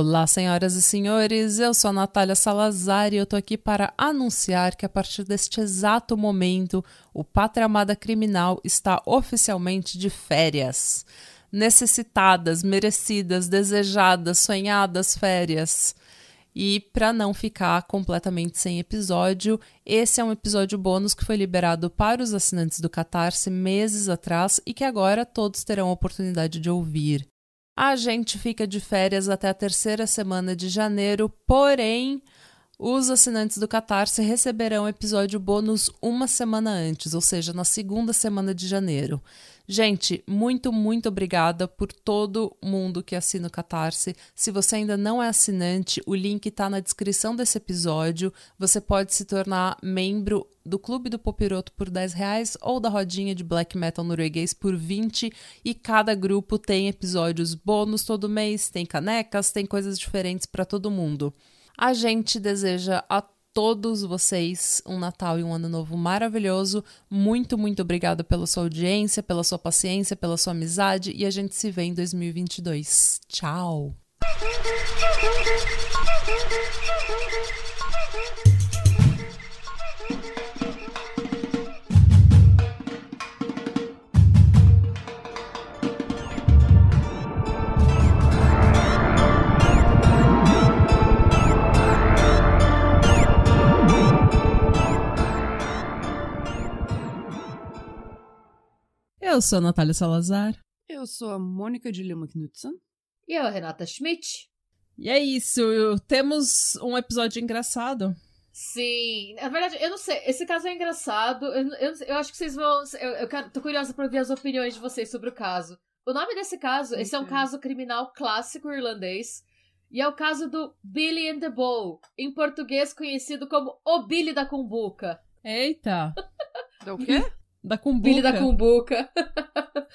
Olá, senhoras e senhores, eu sou a Natália Salazar e eu tô aqui para anunciar que a partir deste exato momento o Pátria Amada Criminal está oficialmente de férias. Necessitadas, merecidas, desejadas, sonhadas férias. E para não ficar completamente sem episódio, esse é um episódio bônus que foi liberado para os assinantes do Catarse meses atrás e que agora todos terão a oportunidade de ouvir. A gente fica de férias até a terceira semana de janeiro, porém, os assinantes do Catarse receberão episódio bônus uma semana antes, ou seja, na segunda semana de janeiro. Gente, muito, muito obrigada por todo mundo que assina o Catarse. Se você ainda não é assinante, o link está na descrição desse episódio. Você pode se tornar membro do Clube do Popiroto por 10 reais ou da Rodinha de Black Metal Norueguês por 20 e cada grupo tem episódios bônus todo mês, tem canecas, tem coisas diferentes para todo mundo. A gente deseja a todos vocês um Natal e um Ano Novo maravilhoso. Muito, muito obrigada pela sua audiência, pela sua paciência, pela sua amizade e a gente se vê em 2022. Tchau! Eu sou a Natália Salazar. Eu sou a Mônica de Lima Knudsen. E eu, a Renata Schmidt. E é isso, temos um episódio engraçado. Sim, na verdade, eu não sei, esse caso é engraçado, eu, eu, eu acho que vocês vão, eu, eu quero, tô curiosa pra ouvir as opiniões de vocês sobre o caso. O nome desse caso, esse é um caso criminal clássico irlandês, e é o caso do Billy and the Bull, em português conhecido como O Billy da Cumbuca. Eita! Do quê? Da cumbuca. Billy da Cumbuca.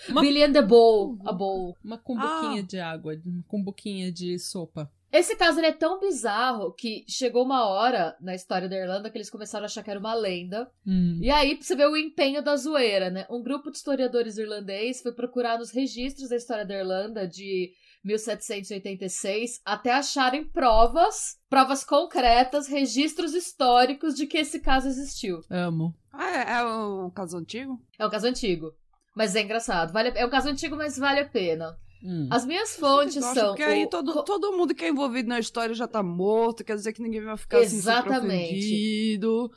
Uma- Billy and the Bowl, a bowl. Uma cumbuquinha Ah. de água, uma cumbuquinha de sopa. Esse caso é tão bizarro que chegou uma hora na história da Irlanda que eles começaram a achar que era uma lenda. Hum. E aí você vê o empenho da zoeira, né? Um grupo de historiadores irlandês foi procurar nos registros da história da Irlanda de 1786 até acharem provas, provas concretas, registros históricos de que esse caso existiu. Amo. Ah, é, é um caso antigo? É um caso antigo. Mas é engraçado. Vale a- É um caso antigo, mas vale a pena. Hum. As minhas fontes acho são. Porque aí o- todo, co- todo mundo que é envolvido na história já tá morto, quer dizer que ninguém vai ficar assim Exatamente. ofendido.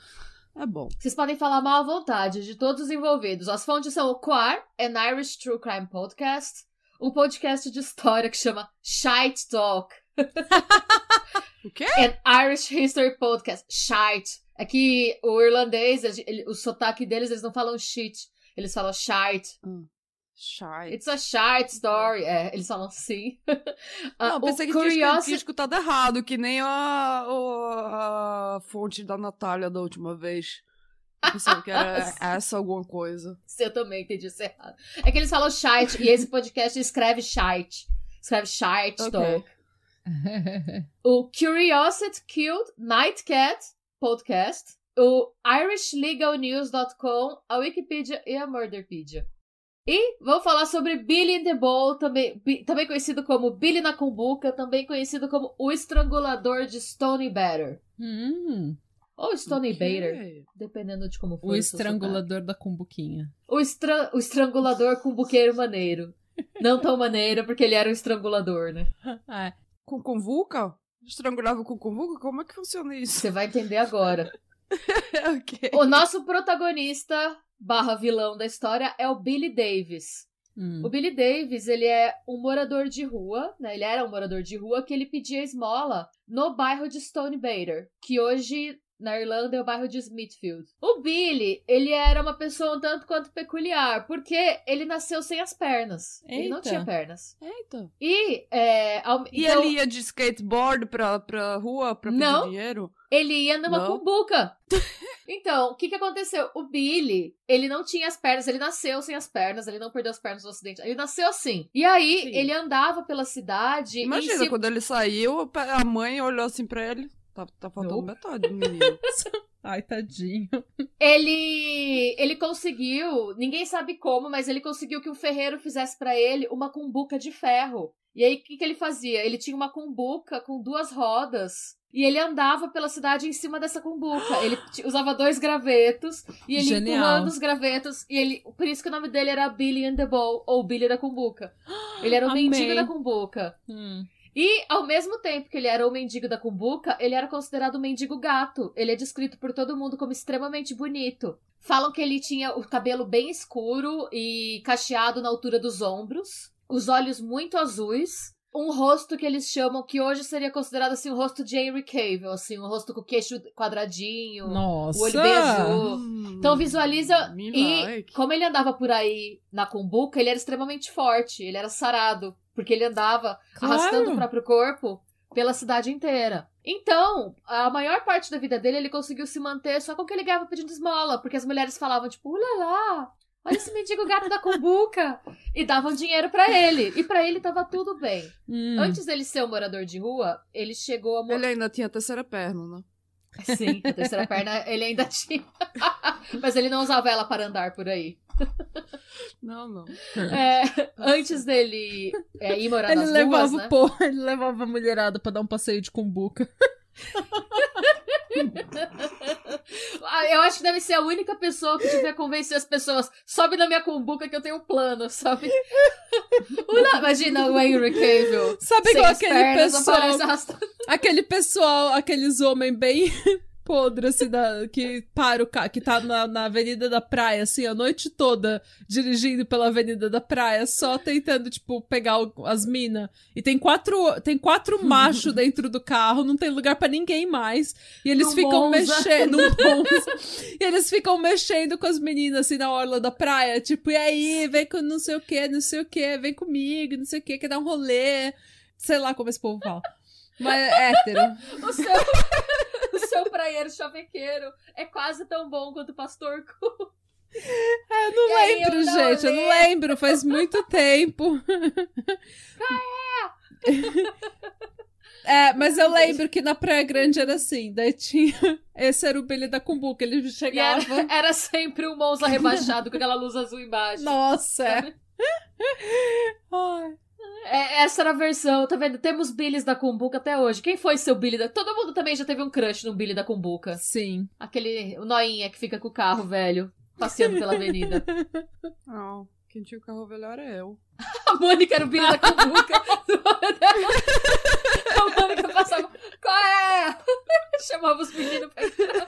É bom. Vocês podem falar mal à vontade de todos os envolvidos. As fontes são o Quar, an Irish True Crime Podcast, um podcast de história que chama Shite Talk, O quê? an Irish History Podcast. Shite. É que o irlandês, ele- o sotaque deles, eles não falam shit, eles falam shite. Shy. It's a shite story. É, eles falam assim. Ah, Não, pensei que tinha, Curiosity- tinha escutado errado, que nem a, o- a fonte da Natália da última vez. Eu pensava que era essa alguma coisa. Eu também entendi isso errado. É que eles falam shite e esse podcast escreve shite. Escreve shite Ok. talk. O Curiosity Killed Nightcat Podcast, o irishlegalnews.com, a Wikipedia e a Murderpedia. E vamos falar sobre Billy in the Bowl, também, também conhecido como Billy na Cumbuca, também conhecido como o Estrangulador de Stony Batter. Hum. Ou Stony Ok. Batter, dependendo de como for. O estrangulador da cumbuquinha. O, estra o Estrangulador Cumbuqueiro Maneiro. Não tão maneiro, porque ele era um estrangulador, né? Ah, Com convulca? Estrangulava com convulca? Como é que funciona isso? Você vai entender agora. ok. O nosso protagonista barra vilão da história é o Billy Davis. hum. O Billy Davis, ele é um morador de rua, né? Ele era um morador de rua que ele pedia esmola no bairro de Stone Batter, que hoje na Irlanda é o bairro de Smithfield. O Billy, ele era uma pessoa um tanto quanto peculiar, porque ele nasceu sem as pernas. Ele não Eita. tinha pernas. Eita. E, é, ao- E então, ele ia de skateboard pra, pra rua pra pedir Não. dinheiro? Ele ia numa Não. cumbuca. Então, o que que aconteceu? O Billy, ele não tinha as pernas, ele nasceu sem as pernas, ele não perdeu as pernas no acidente. Ele nasceu assim. E aí, Sim. ele andava pela cidade Imagina, se... quando ele saiu, a mãe olhou assim pra ele. Tá, tá faltando Não. metade do menino. Ai, tadinho. Ele ele conseguiu, ninguém sabe como, mas ele conseguiu que o ferreiro fizesse para ele uma cumbuca de ferro. E aí o que, que ele fazia? Ele tinha uma cumbuca com duas rodas e ele andava pela cidade em cima dessa cumbuca. Ele usava dois gravetos e ele Genial. empurrando os gravetos. E ele. Por isso que o nome dele era Billy and the Bowl, ou Billy da Cumbuca. Ele era o Amei. mendigo da Cumbuca. Hum. E, ao mesmo tempo que ele era o mendigo da Cumbuca, ele era considerado um mendigo gato. Ele é descrito por todo mundo como extremamente bonito. Falam que ele tinha o cabelo bem escuro e cacheado na altura dos ombros, os olhos muito azuis, um rosto que eles chamam que hoje seria considerado assim um rosto de Henry Cavill, assim, um rosto com o queixo quadradinho, Nossa. o olho bem azul. Hum, Então visualiza e like. como ele andava por aí na cumbuca, ele era extremamente forte, ele era sarado, porque ele andava Claro. arrastando o próprio corpo pela cidade inteira. Então, a maior parte da vida dele ele conseguiu se manter só com o que ele ganhava pedindo esmola, porque as mulheres falavam tipo, ulala, olha esse mendigo gato da cumbuca, e davam dinheiro pra ele. E pra ele tava tudo bem. Hum. Antes dele ser um morador de rua, ele chegou a morar Ele ainda tinha a terceira perna, né? Sim, a terceira perna ele ainda tinha. Mas ele não usava ela para andar por aí. Não, não. É, antes dele é, ir morar Ele nas levava, ruas, né? pô, ele levava a mulherada pra dar um passeio de cumbuca. Ah, Eu acho que deve ser a única pessoa que tiver convencer as pessoas. Sobe na minha cumbuca que eu tenho um plano, sabe? Imagina o Henry Cavill. Sabe igual aquele pernas, pessoal, aquele pessoal, aqueles homens bem podres, assim, da, que para o carro, que tá na, na avenida da praia, assim, a noite toda, dirigindo pela avenida da praia, só tentando, tipo, pegar o- as minas. E tem quatro, tem quatro machos dentro do carro, não tem lugar pra ninguém mais. E eles No ficam Monza. mexendo, e eles ficam mexendo com as meninas, assim, na orla da praia, tipo, e aí, vem com não sei o que, não sei o que, vem comigo, não sei o que, quer dar um rolê. Sei lá como esse povo fala. Mas é hétero. O seu, o seu praieiro chavequeiro é quase tão bom quanto o Pastor Cu. Eu não E lembro, eu não gente. Eu não lembro. lembro. Faz muito tempo. É, mas eu lembro que na Praia Grande era assim. Daí tinha. Esse era o Billy da Cumbuca. Ele chegava. era, era sempre um Monza rebaixado com aquela luz azul embaixo. Nossa! é. Ai. É, essa era a versão, tá vendo? Temos Billys da Cumbuca até hoje. Quem foi seu Billy da... Todo mundo também já teve um crush no Billy da Cumbuca. Sim. Aquele o noinha que fica com o carro velho, passeando pela avenida. Não. Quem tinha o carro velho era eu. A Mônica era o Billy da Cumbuca. A Mônica passava... Qual é? Chamava os meninos pra entrar.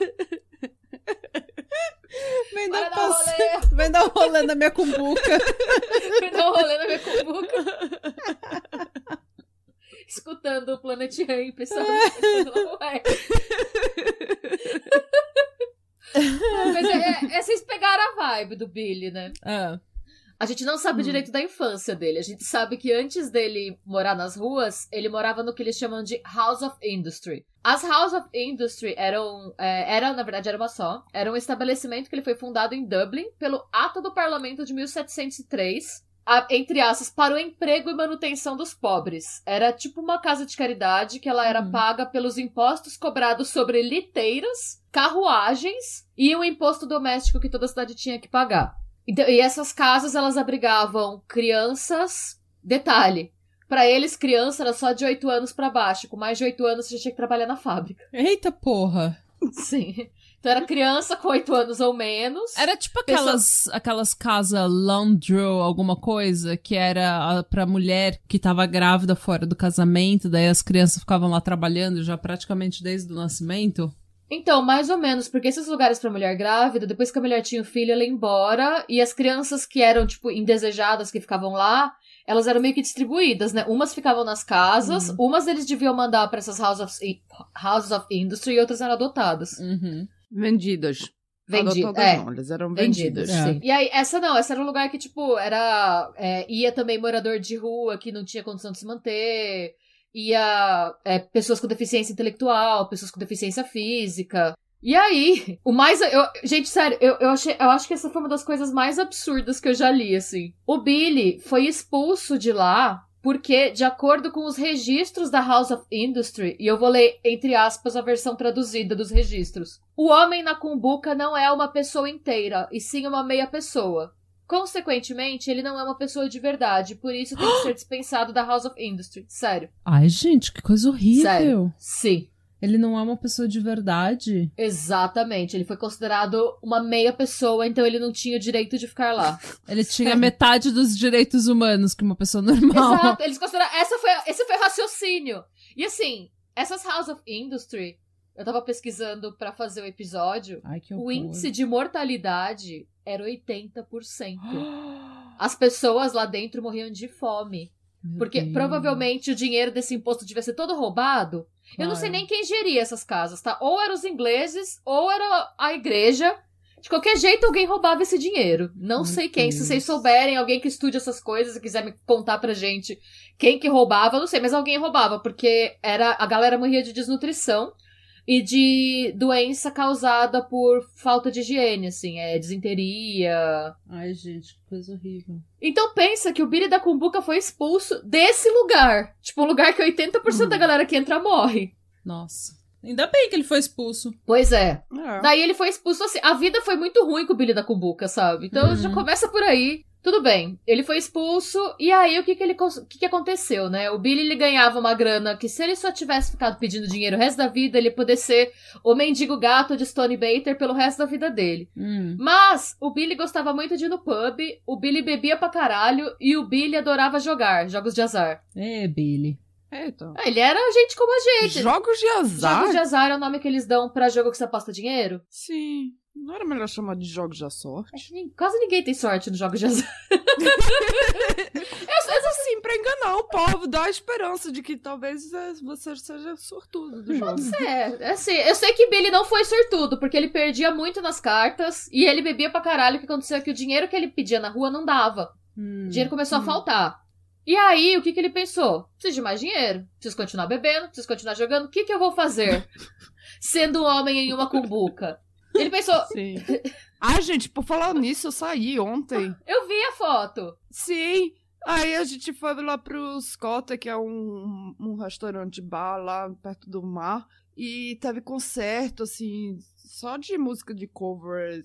Vem dar, um passe... rolê. Vem dar um rolê na minha cumbuca. Me dá um rolê na minha Cumbuca. Escutando o Planet Ramp, sabe? Ué. Mas é, é, é, vocês pegaram a vibe do Billy, né? Ah, A gente não sabe Hum. direito da infância dele. A gente sabe que antes dele morar nas ruas, ele morava no que eles chamam de House of Industry. As House of Industry eram, é, era, na verdade, era uma só. Era um estabelecimento que ele foi fundado em Dublin pelo Ato do Parlamento de 1703. A- entre aspas, para o emprego e manutenção dos pobres. Era tipo uma casa de caridade que ela era Uhum. paga pelos impostos cobrados sobre liteiras, carruagens e o imposto doméstico que toda a cidade tinha que pagar. Então, e essas casas, elas abrigavam crianças. Detalhe. Pra eles, criança era só de 8 anos pra baixo. Com mais de 8 anos, você já tinha que trabalhar na fábrica. eita porra. Sim. Então era criança com 8 anos ou menos. Era tipo aquelas, aquelas casas laundry, alguma coisa, que era a- pra mulher que tava grávida fora do casamento, daí as crianças ficavam lá trabalhando já praticamente desde o nascimento. Então, mais ou menos, porque esses lugares pra mulher grávida, depois que a mulher tinha o filho, ela ia embora, e as crianças que eram, tipo, indesejadas, que ficavam lá, elas eram meio que distribuídas, né? Umas ficavam nas casas, umas eles deviam mandar pra essas houses of, houses of industry e outras eram adotadas. Uhum. Vendidas. Vendidas, é. não, elas eram Vendidas, vendidas. É. sim. E aí, essa não, essa era um lugar que, tipo, era. é, ia também morador de rua que não tinha condição de se manter, ia é, pessoas com deficiência intelectual, pessoas com deficiência física. E aí, o mais. Eu, gente, sério, eu, eu, achei, eu acho que essa foi uma das coisas mais absurdas que eu já li, assim. O Billy foi expulso de lá Porque, de acordo com os registros da House of Industry, e eu vou ler entre aspas a versão traduzida dos registros, o homem na cumbuca não é uma pessoa inteira, e sim uma meia pessoa. Consequentemente, ele não é uma pessoa de verdade, por isso tem que ser dispensado da House of Industry. Sério. Ai, gente, que coisa horrível. Sério. Sim. Ele não é uma pessoa de verdade. Exatamente. Ele foi considerado uma meia pessoa, então ele não tinha o direito de ficar lá. Ele tinha metade dos direitos humanos que uma pessoa normal. Exato. Eles consideraram. Essa foi, esse foi o raciocínio. E assim, essas House of Industry, eu tava pesquisando para fazer o episódio. Ai, que o índice de mortalidade era 80%. As pessoas lá dentro morriam de fome. Meu Porque Deus. provavelmente o dinheiro desse imposto devia ser todo roubado. Eu não sei Claro. nem quem geria essas casas, tá? Ou eram os ingleses, ou era a igreja. De qualquer jeito, alguém roubava esse dinheiro. Não Meu sei quem. Se Deus. vocês souberem, alguém que estude essas coisas e quiser me contar pra gente quem que roubava, não sei, mas alguém roubava, porque era a galera morria de desnutrição e de doença causada por falta de higiene, assim, é desinteria, Ai, gente, que coisa horrível. então pensa que o Billy da Cumbuca foi expulso desse lugar. Tipo, um lugar que 80% da galera que entra morre. Nossa. Ainda bem que ele foi expulso. Pois é. É. Daí ele foi expulso assim. A vida foi muito ruim com o Billy da Cumbuca, sabe? Então Uhum. já começa por aí. Tudo bem. Ele foi expulso. E aí o que que ele o que que aconteceu, né? O Billy ele ganhava uma grana que se ele só tivesse ficado pedindo dinheiro o resto da vida, ele ia poder ser o mendigo gato de Stone Bater pelo resto da vida dele. Hum. Mas o Billy gostava muito de ir no pub, o Billy bebia pra caralho e o Billy adorava jogar jogos de azar. É, Billy. Eita. Ah, Ele era gente como a gente. Jogos de azar? Jogos de azar é o nome que eles dão pra jogo que você aposta dinheiro? Sim. Não era melhor chamar de jogos da sorte? Acho que nem- quase ninguém tem sorte nos jogos de azar. Mas assim, pra enganar o povo, dar a esperança de que talvez é, você seja sortudo do jogo. É, assim, eu sei que Billy não foi sortudo, porque ele perdia muito nas cartas e ele bebia pra caralho. O que aconteceu é que o dinheiro que ele pedia na rua não dava. Hum. O dinheiro começou a Hum. faltar. E aí, o que, que ele pensou? Preciso de mais dinheiro, preciso continuar bebendo, preciso continuar jogando. O que, que eu vou fazer? Sendo um homem em uma cumbuca. Ele pensou, Sim. Ah, gente, por falar nisso, eu saí ontem. eu vi a foto. Sim. Aí a gente foi lá pro Scott, que é um, um restaurante bar lá perto do mar. E teve concerto, assim, só de música de cover.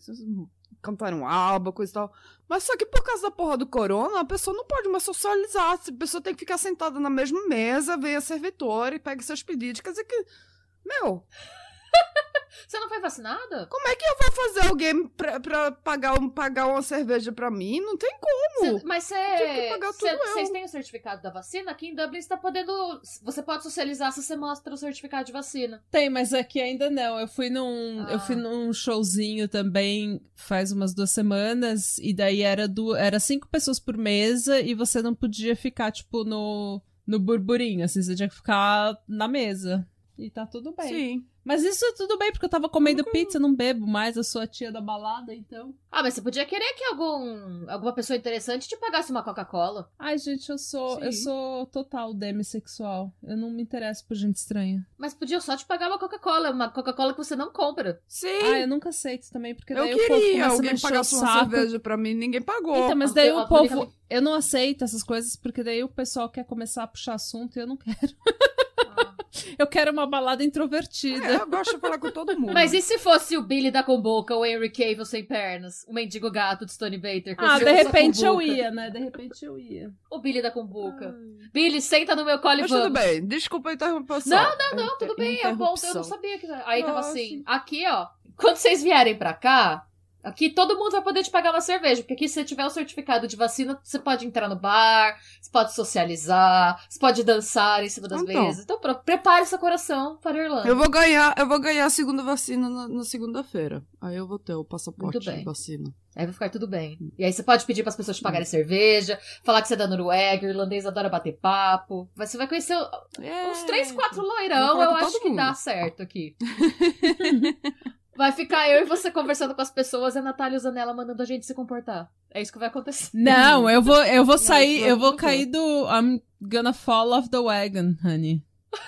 Cantaram álbum, coisa e tal. Mas só que por causa da porra do corona, a pessoa não pode mais socializar. A pessoa tem que ficar sentada na mesma mesa, vem a servitora e pega seus pedidos. Quer dizer que. Meu, Você não foi vacinada? como é que eu vou fazer alguém pra, pra pagar, um, pagar uma cerveja pra mim? Não tem como. Cê- mas você. pagar tudo eu. Vocês têm o certificado da vacina? Aqui em Dublin você tá podendo. Você pode socializar se você mostra o certificado de vacina. Tem, mas aqui ainda não. Eu fui num, Ah. eu fui num showzinho também faz umas duas semanas e daí era du era cinco pessoas por mesa e você não podia ficar tipo no no burburinho, assim, você tinha que ficar na mesa. E tá tudo bem. Sim. Mas isso é tudo bem, porque eu tava comendo pizza, não bebo mais, eu sou a tia da balada, então. Ah, mas você podia querer que algum, alguma pessoa interessante te pagasse uma Coca-Cola. Ai, gente, eu sou, eu Sim. sou total demissexual. Eu não me interesso por gente estranha. Mas podia só te pagar uma Coca-Cola, uma Coca-Cola que você não compra. Sim. Ah, eu nunca aceito também, porque eu daí o povo queria começa alguém pagasse uma saco. cerveja pra mim, ninguém pagou. Então, mas A- daí a o povo. Eu não aceito essas coisas, porque daí o pessoal quer começar a puxar assunto e eu não quero. Eu quero uma balada introvertida. É, eu gosto de falar com todo mundo. Mas e se fosse o Billy da Comboca, o Henry Cavill sem pernas, o mendigo gato de Stone Bater? com Ah, de repente eu ia, né? De repente eu ia. O Billy da Comboca. Billy, senta no meu colo e tudo bem, desculpa a interrupção. Não, não, não, tudo bem, é bom. Eu não sabia que. Aí tava Nossa. assim, aqui, ó. Quando vocês vierem pra cá, aqui todo mundo vai poder te pagar uma cerveja. Porque aqui, se você tiver o certificado de vacina, você pode entrar no bar, você pode socializar, você pode dançar em cima das Então. mesas. Então, pronto, prepare seu coração para a Irlanda. Eu vou ganhar, eu vou ganhar a segunda vacina na, na segunda-feira. Aí eu vou ter o passaporte de vacina. Aí vai ficar tudo bem. E aí você pode pedir pras pessoas te pagarem cerveja, falar que você é da Noruega, o irlandês adora bater papo. Você vai conhecer É. uns três, quatro loirão, eu acho que mundo. dá certo aqui. Vai ficar eu e você conversando com as pessoas e a Natália usando ela mandando a gente se comportar. É isso que vai acontecer. Não, eu vou, eu vou sair, eu vou cair do. I'm gonna fall off the wagon, honey.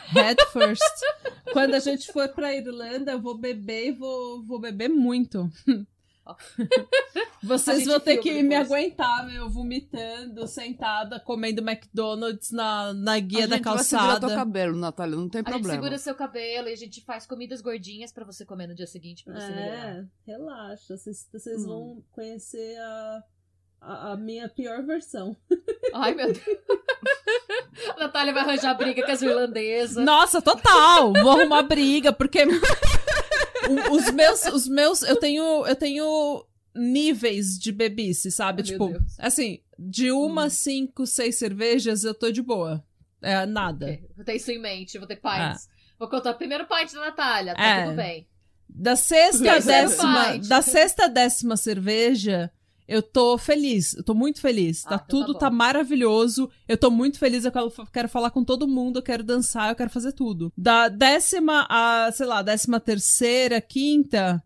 Head first. Quando a gente for pra Irlanda, eu vou beber e vou, vou beber muito. Vocês gente vão ter que me depois. aguentar, meu, vomitando, sentada, comendo McDonald's na, na guia a da gente vai segurar calçada. teu cabelo, Natália, não tem A gente problema. segura seu cabelo e a gente faz comidas gordinhas pra você comer no dia seguinte pra você melhorar. É, relaxa. Vocês, vocês Hum. vão conhecer a, a, a minha pior versão. Ai, meu Deus. A Natália vai arranjar briga com as irlandesas. Nossa, total! Vou arrumar briga, porque o- os meus, os meus, eu tenho, eu tenho níveis de bebice, sabe? Meu tipo, Deus. assim, de uma, cinco, seis cervejas, eu tô de boa. É nada. Ok, Vou ter isso em mente, vou ter pints. Vou contar o primeiro pint da Natália, tá É. tudo bem. Da sexta Terceiro décima, da sexta à décima cerveja, eu tô feliz. Eu tô muito feliz. Ah, Tá então tudo, tá tá, maravilhoso. Eu tô muito feliz. Eu quero, quero falar com todo mundo. Eu quero dançar. Eu quero fazer tudo. Da décima a, sei lá, décima terceira, quinta,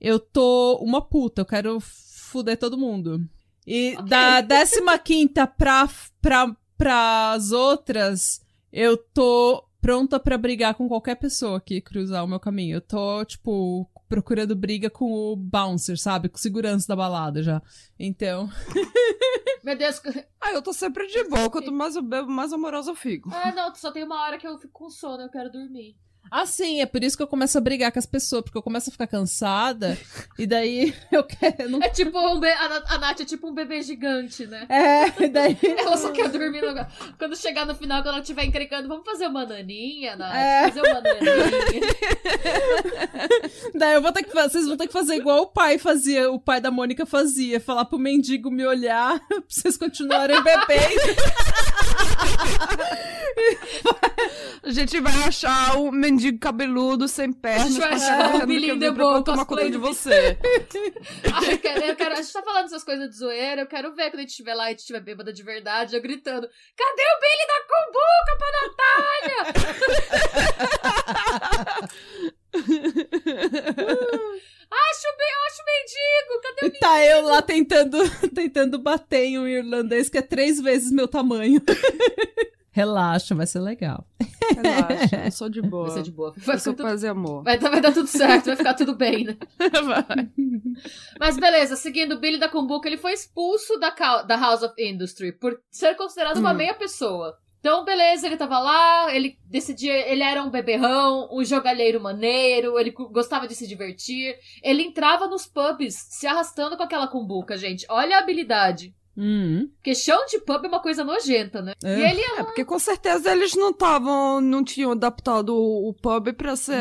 eu tô uma puta. Eu quero fuder todo mundo. E Ok. da décima quinta pra, pra, pras outras, eu tô pronta pra brigar com qualquer pessoa que cruzar o meu caminho. Eu tô, tipo, procurando briga com o bouncer, sabe? Com segurança da balada já. Então. Meu Deus. Ah, eu tô sempre de boa. Quanto mais eu bebo, mais amorosa eu fico. Ah, não, só tem uma hora que eu fico com sono, eu quero dormir. Ah, sim, é por isso que eu começo a brigar com as pessoas, porque eu começo a ficar cansada, e daí eu quero. Não... É tipo um be... a, Na- a Nath é tipo um bebê gigante, né? É, e daí. Ela só quer dormir no... Quando chegar no final, quando ela estiver encrencando, vamos fazer uma naninha, Nath? É. Fazer uma naninha. Daí eu vou ter que fa- vocês vão ter que fazer igual o pai fazia, o pai da Mônica fazia, falar pro mendigo me olhar pra vocês continuarem bebendo. A gente vai achar um mendigo cabeludo sem pernas. A gente vai achar perna o Billy the Bowl, tomar conta de você. Ai, eu quero, eu quero- a gente tá falando essas coisas de zoeira, eu quero ver quando a gente estiver lá e a gente estiver bêbada de verdade, eu gritando: Cadê o Billy da Cumbuca pra Natália? acho, be- acho mendigo, cadê o E tá eu lá tentando, tentando bater em um irlandês que é três vezes meu tamanho. Relaxa, vai ser legal. Relaxa, eu sou de boa. Vai ser de boa. Vai, Eu sou tudo- paz e amor. vai, dar- vai dar tudo certo, vai ficar tudo bem, né? Vai. Mas beleza, seguindo o Billy da Cumbuca, ele foi expulso da, da House of Industry por ser considerado uma Hum. meia pessoa. Então, beleza, ele tava lá, ele decidia, ele era um beberrão, um jogalheiro maneiro, ele gostava de se divertir. Ele entrava nos pubs se arrastando com aquela cumbuca, gente. Olha a habilidade. Hum, Porque chão de pub é uma coisa nojenta, né? É. E ele É, porque com certeza eles não estavam, não tinham adaptado o, o pub pra ser.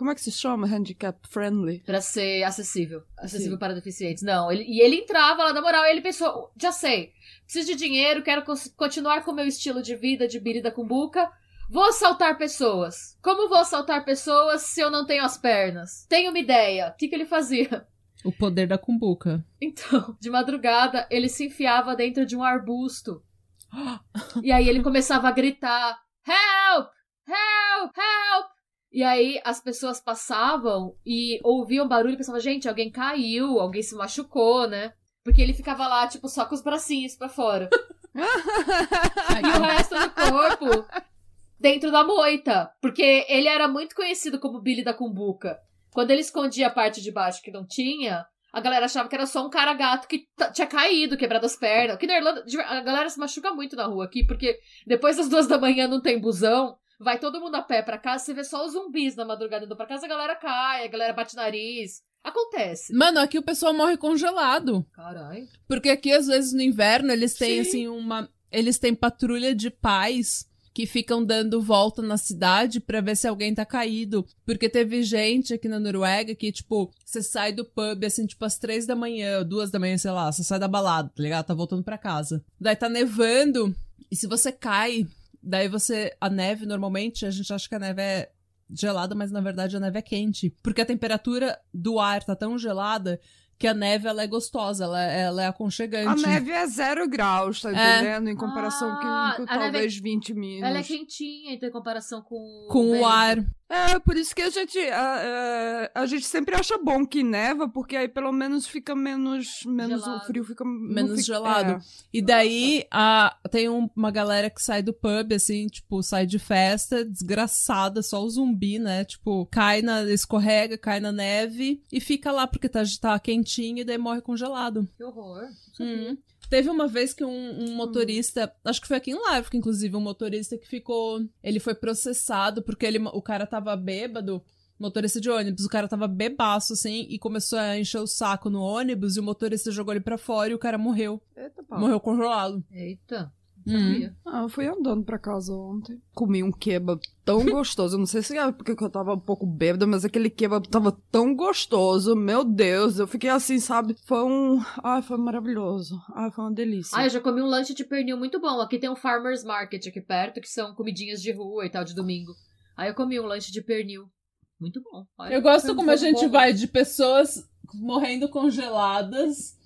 Como é que se chama? Handicap friendly. Pra ser acessível. Acessível Sim. para deficientes. Não, ele, e ele entrava lá, na moral, e ele pensou, já sei, preciso de dinheiro, quero continuar com o meu estilo de vida de Biri da Cumbuca. Vou assaltar pessoas. Como vou assaltar pessoas se eu não tenho as pernas? Tenho uma ideia. O que, que ele fazia? o poder da cumbuca. Então, de madrugada, ele se enfiava dentro de um arbusto. E aí ele começava a gritar: Help! Help! Help! E aí as pessoas passavam e ouviam barulho e pensavam: gente, alguém caiu, alguém se machucou, né? Porque ele ficava lá, tipo, só com os bracinhos pra fora. E o resto do corpo dentro da moita. Porque ele era muito conhecido como Billy da Cumbuca. Quando ele escondia a parte de baixo que não tinha, a galera achava que era só um cara gato que tinha caído, quebrado as pernas. Aqui na Irlanda, a galera se machuca muito na rua aqui, porque depois das duas da manhã não tem busão. Vai todo mundo a pé pra casa, você vê só os zumbis na madrugada indo pra casa, a galera cai, a galera bate nariz. Acontece. Mano, aqui o pessoal morre congelado. Caralho. Porque aqui, às vezes, no inverno, eles têm, Sim. assim, uma. Eles têm patrulha de pais que ficam dando volta na cidade pra ver se alguém tá caído. Porque teve gente aqui na Noruega que, tipo, você sai do pub, assim, tipo, às três da manhã, duas da manhã, sei lá, você sai da balada, tá ligado? Tá voltando pra casa. Daí tá nevando, e se você cai, daí você. A neve, normalmente, a gente acha que a neve é gelada, mas na verdade a neve é quente. Porque a temperatura do ar tá tão gelada que a neve ela é gostosa, ela, ela é A aconchegante. neve é zero graus, tá É. entendendo? Em comparação Ah, com, com a neve é- talvez 20 mil. Ela é quentinha, então, em comparação com. Com o vento. ar. É, por isso que a gente, a, a, a gente sempre acha bom que neva, porque aí pelo menos fica menos, menos o frio fica Menos fica- gelado. é. E daí a, tem um- uma galera que sai do pub, assim, tipo, sai de festa, desgraçada, só o zumbi, né? Tipo, cai na. escorrega, cai na neve e fica lá porque tá, tá quentinho e daí morre congelado. Que horror. Hum. Teve uma vez que um, um motorista, acho que foi aqui em Live, que inclusive um motorista que ficou, ele foi processado porque ele, o cara tava bêbado, motorista de ônibus, o cara tava bebaço assim e começou a encher o saco no ônibus e o motorista jogou ele pra fora e o cara morreu, Eita, pau. morreu congelado. Eita. Hum. Ah, eu fui andando pra casa ontem. Comi um kebab tão gostoso. Eu não sei se é porque eu tava um pouco bêbada, mas aquele kebab tava tão gostoso. Meu Deus, eu fiquei assim, sabe? Foi um. Ai, foi maravilhoso. Ai, foi uma delícia. Ah, eu já comi um lanche de pernil muito bom. Aqui tem um Farmer's Market aqui perto, que são comidinhas de rua e tal, de domingo. Aí eu comi um lanche de pernil. Muito bom. Olha, Eu gosto como a gente bom. vai de pessoas morrendo congeladas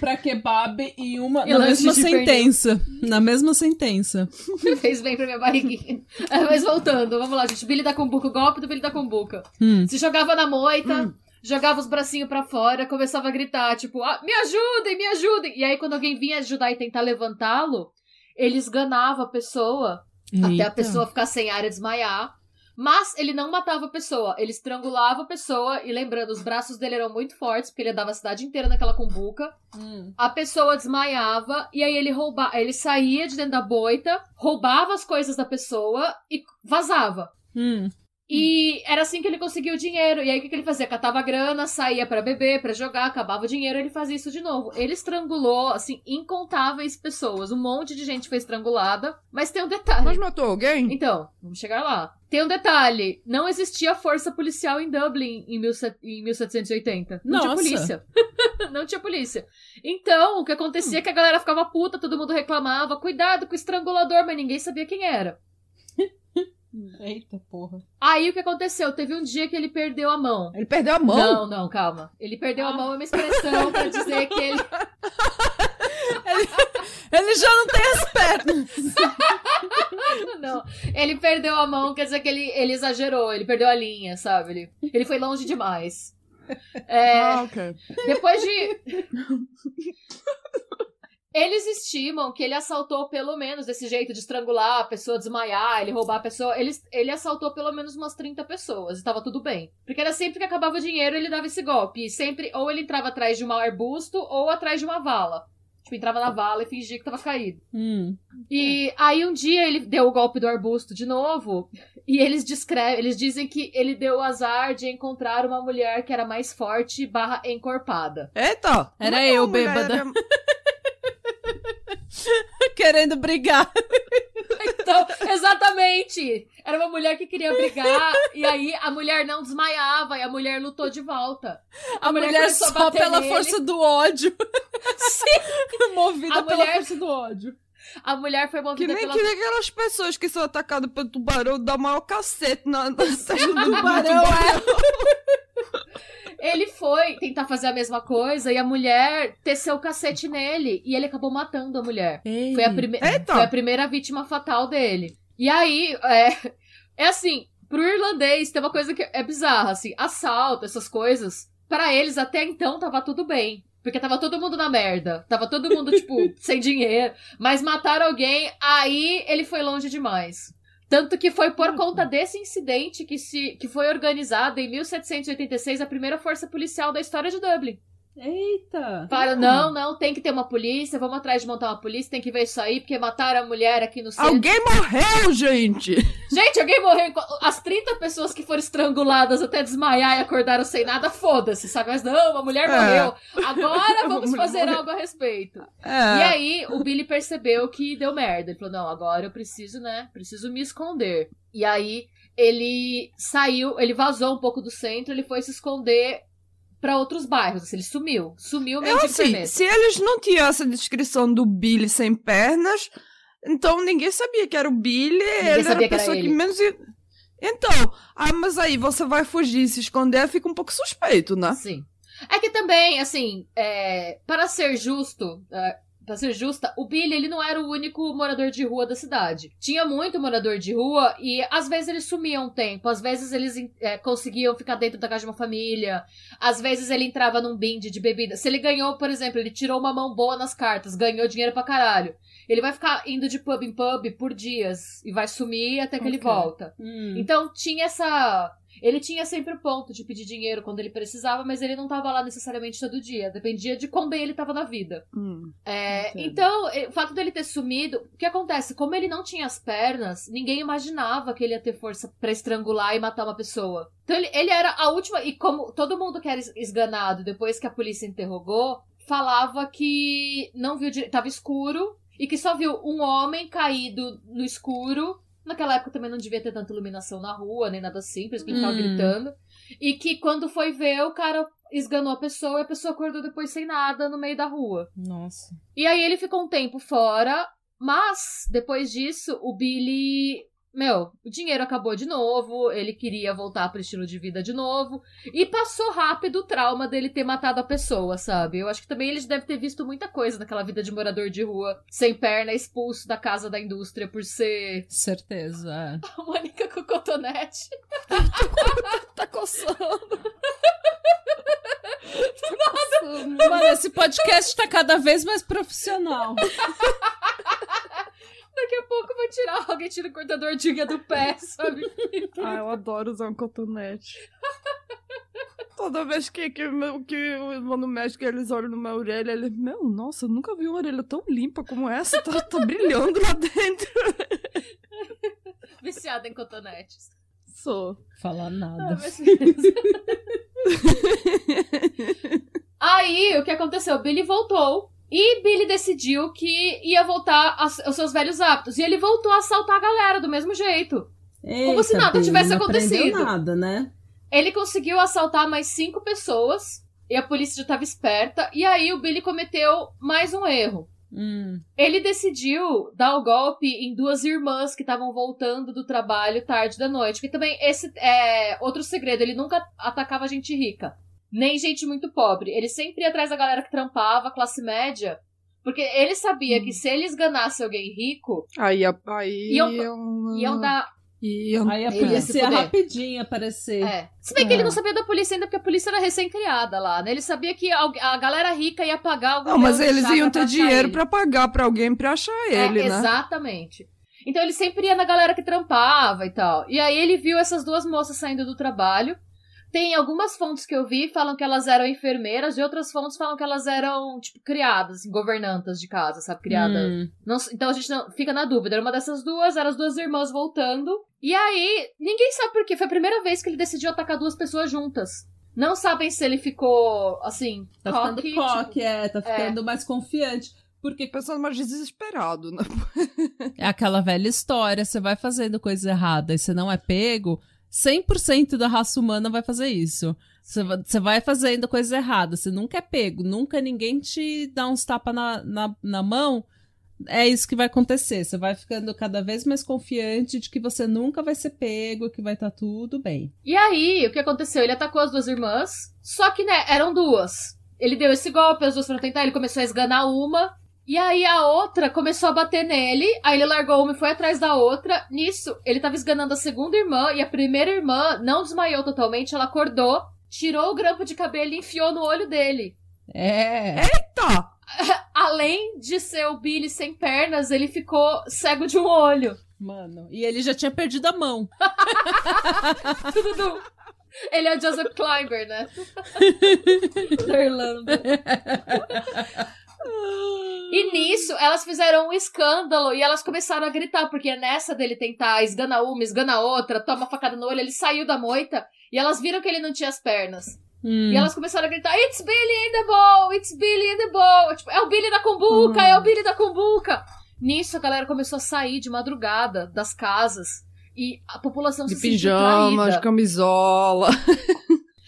pra kebab e uma E na mesma de pernil. sentença, na mesma sentença. Fez bem pra minha barriguinha. É, Mas voltando, vamos lá, gente. Billy da Cumbuca, o golpe do Billy da Cumbuca. Hum. Se jogava na moita, jogava os bracinhos pra fora, começava a gritar, tipo, ah, me ajudem, me ajudem. E aí, quando alguém vinha ajudar e tentar levantá-lo, ele esganava a pessoa até a Eita. pessoa ficar sem ar e desmaiar. Mas ele não matava a pessoa, ele estrangulava a pessoa e lembrando, os braços dele eram muito fortes, porque ele andava a cidade inteira naquela cumbuca. Hum. A pessoa desmaiava e aí ele roubava, ele saía de dentro da boita, roubava as coisas da pessoa e vazava. Hum. E era assim que ele conseguia o dinheiro. E aí o que, que ele fazia? Catava grana, saía pra beber, pra jogar, acabava o dinheiro, ele fazia isso de novo. Ele estrangulou, assim, incontáveis pessoas. Um monte de gente foi estrangulada. Mas tem um detalhe. Mas matou alguém? Então, vamos chegar lá. Tem um detalhe: não existia força policial em Dublin em, 17- em 1780. Não Nossa. tinha polícia. não tinha polícia. Então, o que acontecia é que a galera ficava puta, todo mundo reclamava: cuidado com o estrangulador, mas ninguém sabia quem era. Eita porra. Aí o que aconteceu? Teve um dia que ele perdeu a mão. Ele perdeu a mão? Não, não, calma. Ele perdeu a Ah. mão é uma expressão pra dizer que ele. Ele já não tem as pernas. Não. Ele perdeu a mão, quer dizer que ele, ele exagerou, ele perdeu a linha, sabe? Ele, ele foi longe demais. É, Ah, ok. Depois de. Eles estimam que ele assaltou pelo menos desse jeito de estrangular a pessoa, desmaiar, ele roubar a pessoa. Ele, ele assaltou pelo menos umas 30 pessoas e tava tudo bem. Porque era sempre que acabava o dinheiro ele dava esse golpe. E sempre, ou ele entrava atrás de um arbusto ou atrás de uma vala. Tipo, entrava na vala e fingia que tava caído. Hum. E aí um dia ele deu o golpe do arbusto de novo. E eles descrevem, eles dizem que ele deu o azar de encontrar uma mulher que era mais forte barra encorpada. Eita! Era Mas eu, uma mulher bêbada. era- Querendo brigar. Então, exatamente! Era uma mulher que queria brigar, e aí a mulher não desmaiava, e a mulher lutou de volta. A, mulher, começou a só pela nele. força do ódio. Sim! Movida A pela mulher- força do ódio. A mulher foi Que movida nem, pela. que nem aquelas pessoas que são atacadas pelo tubarão, dá o maior cacete na, na do Tubarão, Ele foi tentar fazer a mesma coisa, e a mulher teceu o cacete nele, e ele acabou matando a mulher. Foi a, prime... Eita! Foi a primeira vítima fatal dele. E aí, é, é assim, pro irlandês tem uma coisa que é bizarra, assim, assalto, essas coisas, pra eles até então tava tudo bem. Porque tava todo mundo na merda. Tava todo mundo, tipo, sem dinheiro. Mas mataram alguém, aí ele foi longe demais. Tanto que foi por conta desse incidente que, se, que foi organizada em 1786 a primeira força policial da história de Dublin. Eita. Para, não, não, tem que ter uma polícia, vamos atrás de montar uma polícia, tem que ver isso aí, porque mataram a mulher aqui no centro. Alguém morreu, gente! Gente, alguém morreu. As 30 pessoas que foram estranguladas até desmaiar e acordaram sem nada, foda-se, sabe? Mas não, uma mulher É. morreu. Agora vamos fazer morreu. algo a respeito. É. E aí, o Billy percebeu que deu merda. Ele falou: não, agora eu preciso, né? Preciso me esconder. E aí, ele saiu, ele vazou um pouco do centro, ele foi se esconder pra outros bairros. Assim, ele sumiu. Sumiu Eu, meio de assim, se eles não tinham essa descrição do Billy sem pernas, então ninguém sabia que era o Billy. ele era a que era pessoa que ele. menos. Então, ah, mas aí você vai fugir se esconder, fica um pouco suspeito, né? Sim. É que também, assim, é, para ser justo, é, pra ser justa, o Billy, ele não era o único morador de rua da cidade. Tinha muito morador de rua e às vezes eles sumiam um tempo, às vezes eles é, conseguiam ficar dentro da casa de uma família, às vezes ele entrava num bind de bebida. Se ele ganhou, por exemplo, ele tirou uma mão boa nas cartas, ganhou dinheiro pra caralho. Ele vai ficar indo de pub em pub por dias e vai sumir até que okay. ele volta. Hum. Então tinha essa ele tinha sempre o ponto de pedir dinheiro quando ele precisava, mas ele não tava lá necessariamente todo dia. Dependia de quão bem ele tava na vida. Hum, é, então, o fato dele ter sumido, o que acontece? Como ele não tinha as pernas, ninguém imaginava que ele ia ter força para estrangular e matar uma pessoa. Então ele, ele era a última. E como todo mundo que era esganado depois que a polícia interrogou, falava que não viu direito. Tava escuro. E que só viu um homem caído no escuro Naquela época também não devia ter tanta iluminação na rua, nem nada assim, por isso que ele hum. tava gritando. E que quando foi ver, o cara esganou a pessoa e a pessoa acordou depois sem nada no meio da rua. Nossa. E aí ele ficou um tempo fora, mas depois disso, o Billy meu, o dinheiro acabou de novo, ele queria voltar pro estilo de vida de novo, e passou rápido o trauma dele ter matado a pessoa, sabe? Eu acho que também ele deve ter visto muita coisa naquela vida de morador de rua, sem perna, expulso da casa da indústria por ser. Certeza. É. A Mônica com cotonete. tá coçando. Mano, esse podcast tá cada vez mais profissional. Daqui a pouco vai tirar alguém tira o cortador de unha do pé, sabe? ah, eu adoro usar um cotonete. Toda vez que, que, que eu vou no médico eles olham numa orelha, ele, meu, nossa, eu nunca vi uma orelha tão limpa como essa, tá, tá brilhando lá dentro. Viciada em cotonetes. Sou. Falar nada. Ah, Aí, o que aconteceu? Billy voltou e Billy decidiu que ia voltar aos seus velhos hábitos. E ele voltou a assaltar a galera do mesmo jeito. Eita, como se nada tivesse não acontecido. nada, né? Ele conseguiu assaltar mais cinco pessoas. E a polícia já estava esperta. E aí o Billy cometeu mais um erro. Hum. Ele decidiu dar o golpe em duas irmãs que estavam voltando do trabalho tarde da noite. Que também esse é outro segredo. Ele nunca atacava gente rica nem gente muito pobre. Ele sempre ia atrás da galera que trampava, classe média. Porque ele sabia hum. que se ele esganasse alguém rico. Aí, aí iam, iam dar. Iam, aí a polícia ia rapidinho aparecer. É. Se bem é. que ele não sabia da polícia ainda, porque a polícia era recém-criada lá, né? Ele sabia que a, a galera rica ia pagar algum Não, mas eles iam ter dinheiro para pagar para alguém pra achar é, ele, é, né? Exatamente. Então ele sempre ia na galera que trampava e tal. E aí ele viu essas duas moças saindo do trabalho. Tem algumas fontes que eu vi falam que elas eram enfermeiras e outras fontes falam que elas eram, tipo, criadas, governantas de casa, sabe? Criada. Hum. Não, então a gente não, fica na dúvida. Era uma dessas duas, eram as duas irmãs voltando. E aí, ninguém sabe por quê. Foi a primeira vez que ele decidiu atacar duas pessoas juntas. Não sabem se ele ficou, assim, tá coque, ficando coque, tipo, é, tá ficando é. mais confiante. Porque pensando mais desesperado, né? é aquela velha história, você vai fazendo coisa errada e você não é pego, 100% da raça humana vai fazer isso. Você vai fazendo coisa errada, você nunca é pego, nunca ninguém te dá uns tapas na, na, na mão. É isso que vai acontecer. Você vai ficando cada vez mais confiante de que você nunca vai ser pego, que vai estar tá tudo bem. E aí, o que aconteceu? Ele atacou as duas irmãs, só que, né, eram duas. Ele deu esse golpe, as duas foram tentar, ele começou a esganar uma, e aí a outra começou a bater nele, aí ele largou uma e foi atrás da outra. Nisso, ele tava esganando a segunda irmã e a primeira irmã não desmaiou totalmente, ela acordou, tirou o grampo de cabelo e enfiou no olho dele. É. Eita! Além de ser o Billy sem pernas, ele ficou cego de um olho. Mano, e ele já tinha perdido a mão. Tudo. Ele é o Joseph Kleiber, né? da Irlanda. E nisso, elas fizeram um escândalo e elas começaram a gritar, porque nessa dele tentar esgana uma, esgana outra, toma facada no olho, ele saiu da moita e elas viram que ele não tinha as pernas. Hum. E elas começaram a gritar: It's Billy in the ball! It's Billy in the ball! Tipo, é o Billy da Cumbuca! Hum. É o Billy da Cumbuca! Nisso, a galera começou a sair de madrugada das casas e a população de se pijama, de camisola.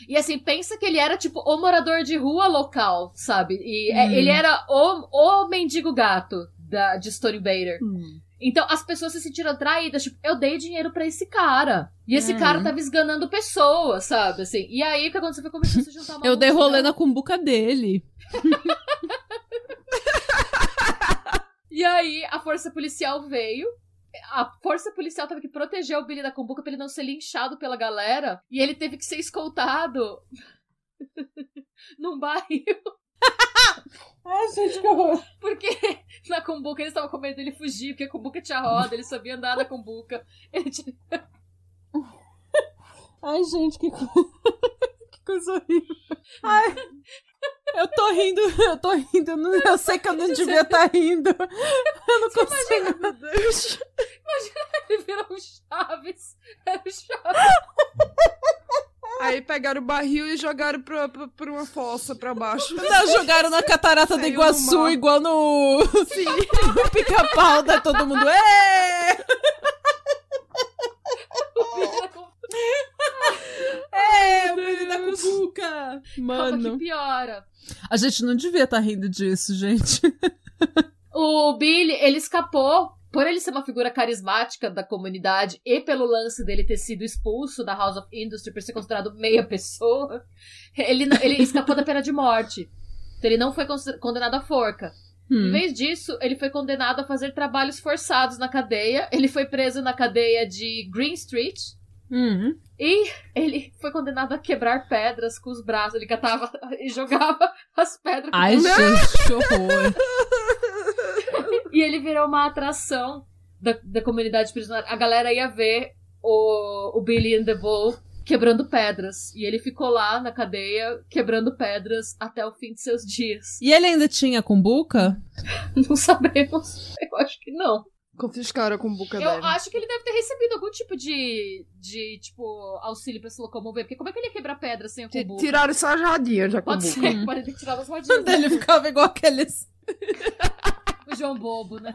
E assim, pensa que ele era tipo o morador de rua local, sabe? E é, hum. ele era o, o mendigo gato da, de Bader. Hum. Então as pessoas se sentiram atraídas, tipo, eu dei dinheiro pra esse cara. E esse Uhum. cara tava esganando pessoas, sabe? Assim. E aí o que aconteceu foi começou a se juntar uma Eu dei rolê na cumbuca dele. E aí a força policial veio. A força policial teve que proteger o Billy da Cumbuca pra ele não ser linchado pela galera. E ele teve que ser escoltado num barril. Ai, gente, que horror. Porque na Cumbuca eles estavam com medo dele fugir, porque a Cumbuca tinha roda, ele sabia andar na Cumbuca. Tinha... Ai, gente, que, co- que coisa horrível. Ai, eu tô rindo, eu tô rindo. Eu, não- eu sei que eu não devia estar rindo. Eu não consigo. Meu Deus. Ele virou um Chaves. Era o Chaves. Aí pegaram o barril e jogaram pra, pra, pra uma fossa pra baixo. Não, jogaram na catarata do Iguaçu, igual no, Sim. no pica-pau, da todo mundo. Ê! É, o menino da cumbuca. Calma que Mano. piora. A gente não devia estar rindo disso, gente. O Billy, ele escapou. Por ele ser uma figura carismática da comunidade e pelo lance dele ter sido expulso da House of Industry por ser considerado meia pessoa, ele, ele escapou da pena de morte. Então ele não foi condenado à forca. Em Hum. vez disso, ele foi condenado a fazer trabalhos forçados na cadeia. Ele foi preso na cadeia de Green Street. Hum. E ele foi condenado a quebrar pedras com os braços. Ele catava e jogava as pedras com Ai, gente, que horror. E ele virou uma atração da, da comunidade prisionera. A galera ia ver o, o Billy and the Bull quebrando pedras. E ele ficou lá na cadeia quebrando pedras até o fim de seus dias. E ele ainda tinha cumbuca? Não sabemos. Eu acho que não. Confiscaram a cumbuca Eu dele. acho que ele deve ter recebido algum tipo de, de tipo, auxílio pra se locomover. Porque como é que ele ia quebrar pedra sem a Ti- cumbuca? Tiraram só as radinhas da Pode cumbuca. ser, pode ter tirado as rodinhas. né? Ele ficava igual aqueles. O João Bobo, né?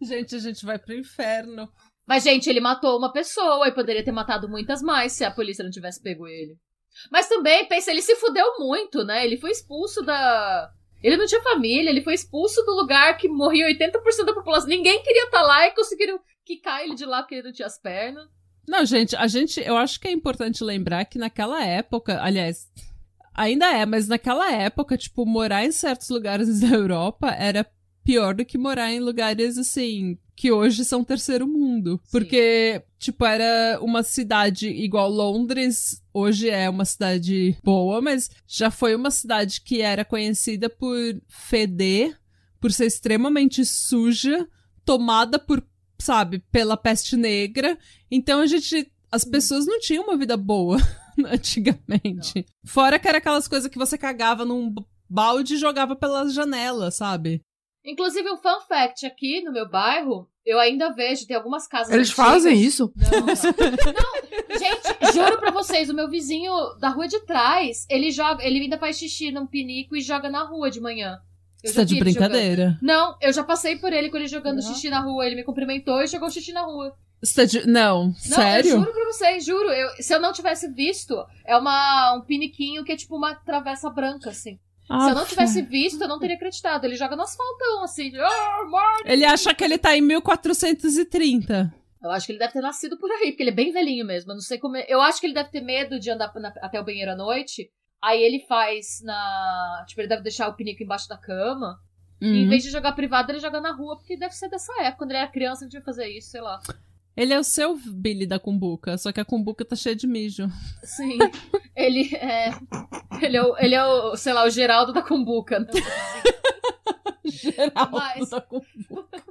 Gente, a gente vai pro inferno. Mas, gente, ele matou uma pessoa e poderia ter matado muitas mais se a polícia não tivesse pego ele. Mas também, pensa, ele se fudeu muito, né? Ele foi expulso da. Ele não tinha família, ele foi expulso do lugar que morria 80% da população. Ninguém queria estar lá e conseguiram quicar ele de lá porque ele não tinha as pernas. Não, gente, a gente, eu acho que é importante lembrar que naquela época, aliás, ainda é, mas naquela época, tipo, morar em certos lugares da Europa era pior do que morar em lugares assim que hoje são terceiro mundo, Sim. porque tipo era uma cidade igual Londres, hoje é uma cidade boa, mas já foi uma cidade que era conhecida por feder, por ser extremamente suja, tomada por, sabe, pela peste negra. Então a gente. As pessoas não tinham uma vida boa antigamente. Fora que era aquelas coisas que você cagava num balde e jogava pelas janelas, sabe? Inclusive, um fun fact aqui no meu bairro, eu ainda vejo, tem algumas casas. Eles antigas- fazem isso? Não, não. Não, gente, juro pra vocês, o meu vizinho da rua de trás, ele joga, ele ainda faz xixi num pinico e joga na rua de manhã. Eu Você tá de ele jogando. brincadeira. Não, eu já passei por ele com ele jogando Não. xixi na rua. Ele me cumprimentou e jogou xixi na rua. Você tá de... Não, Não, sério? eu juro pra vocês, juro. Eu, se eu não tivesse visto, é uma, um piniquinho que é tipo uma travessa branca, assim. Ah, se eu não tivesse visto, eu não teria acreditado. Ele joga no asfaltão, assim. de, "Ah, morre!" Ele acha que ele tá em 1430. Eu acho que ele deve ter nascido por aí, porque ele é bem velhinho mesmo. Eu não sei como. é- Eu acho que ele deve ter medo de andar na- até o banheiro à noite. Aí ele faz na. Tipo, ele deve deixar o pinico embaixo da cama. E em Uhum. vez de jogar privado, ele joga na rua, porque deve ser dessa época. Quando ele era criança, ele devia fazer isso, sei lá. Ele é o seu Billy da Cumbuca, só que a Cumbuca tá cheia de mijo. Sim. ele é. Ele é, o, ele é o, sei lá, o Geraldo da Cumbuca, né? Geraldo Mas- da Cumbuca.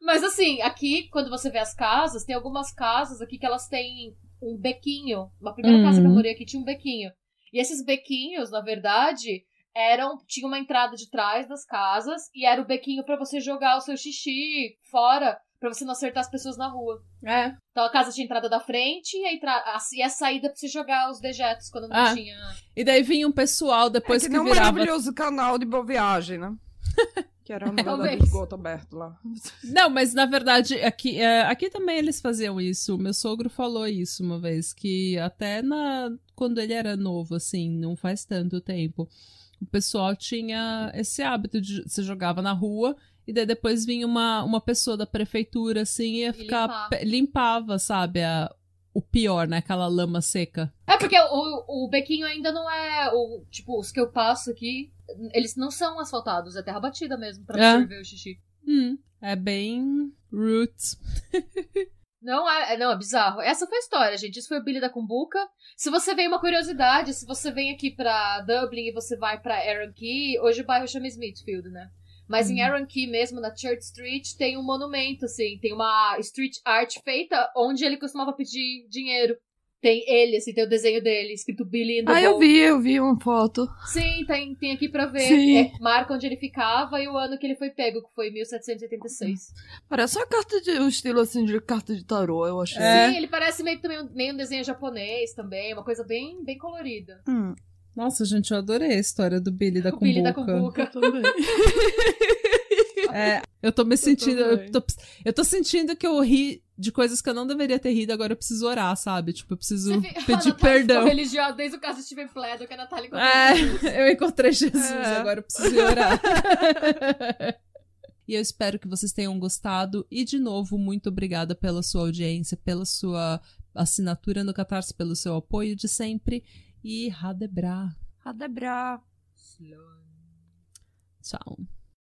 Mas assim, aqui, quando você vê as casas, tem algumas casas aqui que elas têm um bequinho. Uma primeira casa que eu Uhum. morei aqui tinha um bequinho. E esses bequinhos, na verdade, eram. Tinha uma entrada de trás das casas e era o bequinho pra você jogar o seu xixi fora, pra você não acertar as pessoas na rua. É. Então a casa tinha entrada da frente e a, entra... a- e a saída pra você jogar os dejetos quando não Ah. tinha. E daí vinha um pessoal É depois que que, nem um virava. maravilhoso canal de Boa Viagem, né? Que era um Talvez. de esgoto aberto lá. Não, mas na verdade, aqui, é, aqui também eles faziam isso. Meu sogro falou isso uma vez, que até na quando ele era novo, assim, não faz tanto tempo, o pessoal tinha esse hábito de se jogava na rua e daí depois vinha uma, uma pessoa da prefeitura, assim, e ia ficar. limpar. Limpava, sabe? A, o pior, né? Aquela lama seca. É porque o, o bequinho ainda não é. O, tipo, os que eu passo aqui, eles não são asfaltados, é terra batida mesmo pra É. absorver o xixi. Hum, é bem roots. Não é, é- não, é bizarro. Essa foi a história, gente. Isso foi o Billy da Cumbuca. Se você vem, uma curiosidade, se você vem aqui pra Dublin e você vai pra Aaron Key, hoje o bairro chama Smithfield, né? Mas em Aaron Key mesmo, na Church Street, tem um monumento, assim, tem uma street art feita onde ele costumava pedir dinheiro. Tem ele, assim, tem o desenho dele, escrito Billy in the Ah, eu Bowl. vi, eu vi uma foto. Sim, tem, tem aqui pra ver. Sim. É, marca onde ele ficava e o ano que ele foi pego, que foi 1786. Parece uma carta de. O estilo assim de carta de tarô, eu achei. É. Sim, ele parece meio, também, um- meio um desenho japonês também, uma coisa bem, bem colorida. Hum, Nossa, gente, eu adorei a história do Billy da o Billy da Cumbuca. Cumbuca. É, eu tô me sentindo. Eu tô, eu tô sentindo que eu ri de coisas que eu não deveria ter rido, agora eu preciso orar, sabe? Tipo, eu preciso Você a pedir Natália perdão. religiosa desde o caso de Steven Pledel, que a Natália encontrou Jesus. É, eu encontrei Jesus, É. agora eu preciso orar. e eu espero que vocês tenham gostado. E, de novo, muito obrigada pela sua audiência, pela sua assinatura no Catarse, pelo seu apoio de sempre. E Radebra. Adebra. Tchau.